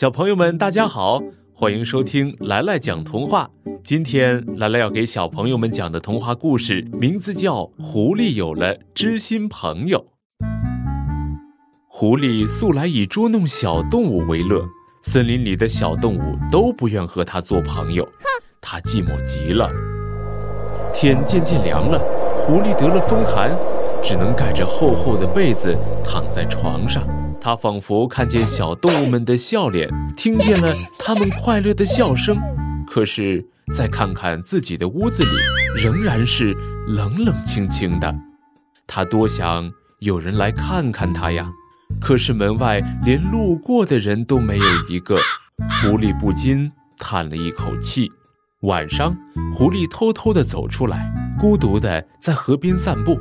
小朋友们，大家好，欢迎收听来来讲童话。今天来来要给小朋友们讲的童话故事名字叫《狐狸有了知心朋友》。狐狸素来以捉弄小动物为乐，森林里的小动物都不愿和它做朋友，它寂寞极了。天渐渐凉了，狐狸得了风寒，只能盖着厚厚的被子躺在床上。它仿佛看见小动物们的笑脸，听见了它们快乐的笑声。可是再看看自己的屋子里，仍然是冷冷清清的。它多想有人来看看它呀，可是门外连路过的人都没有一个。狐狸不禁叹了一口气。晚上，狐狸偷偷地走出来，孤独地在河边散步，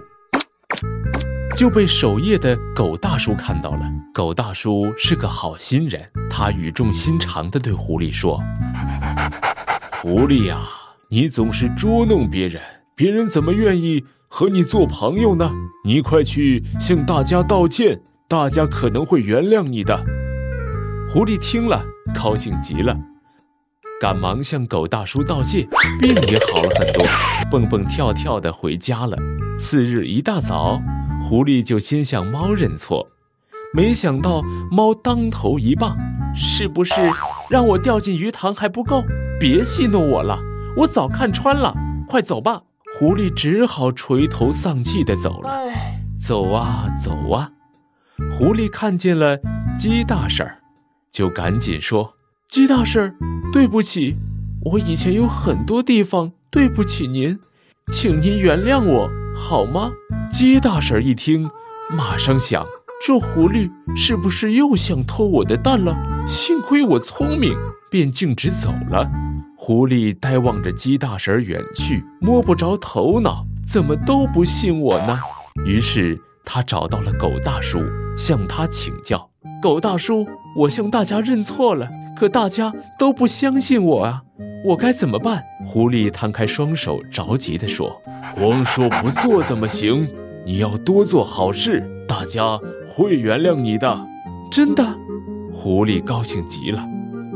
就被守夜的狗大叔看到了。狗大叔是个好心人，他语重心长地对狐狸说：“狐狸呀，你总是捉弄别人，别人怎么愿意和你做朋友呢？你快去向大家道歉，大家可能会原谅你的。”狐狸听了，高兴极了。赶忙向狗大叔道谢，病也好了很多，蹦蹦跳跳的回家了。次日一大早，狐狸就先向猫认错，没想到猫当头一棒：“是不是让我掉进鱼塘还不够？别戏弄我了，我早看穿了。快走吧！”狐狸只好垂头丧气的走了。走啊走啊，狐狸看见了鸡大婶儿，就赶紧说：“鸡大婶儿。”对不起，我以前有很多地方对不起您，请您原谅我好吗？鸡大婶一听，马上想：这狐狸是不是又想偷我的蛋了？幸亏我聪明，便径直走了。狐狸呆望着鸡大婶远去，摸不着头脑，怎么都不信我呢？于是他找到了狗大叔，向他请教：狗大叔，我向大家认错了。可大家都不相信我啊，我该怎么办？狐狸摊开双手，着急地说：“光说不做怎么行？你要多做好事，大家会原谅你的。”真的，狐狸高兴极了。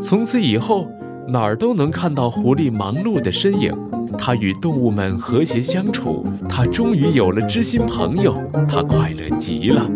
从此以后，哪儿都能看到狐狸忙碌的身影。它与动物们和谐相处，它终于有了知心朋友，它快乐极了。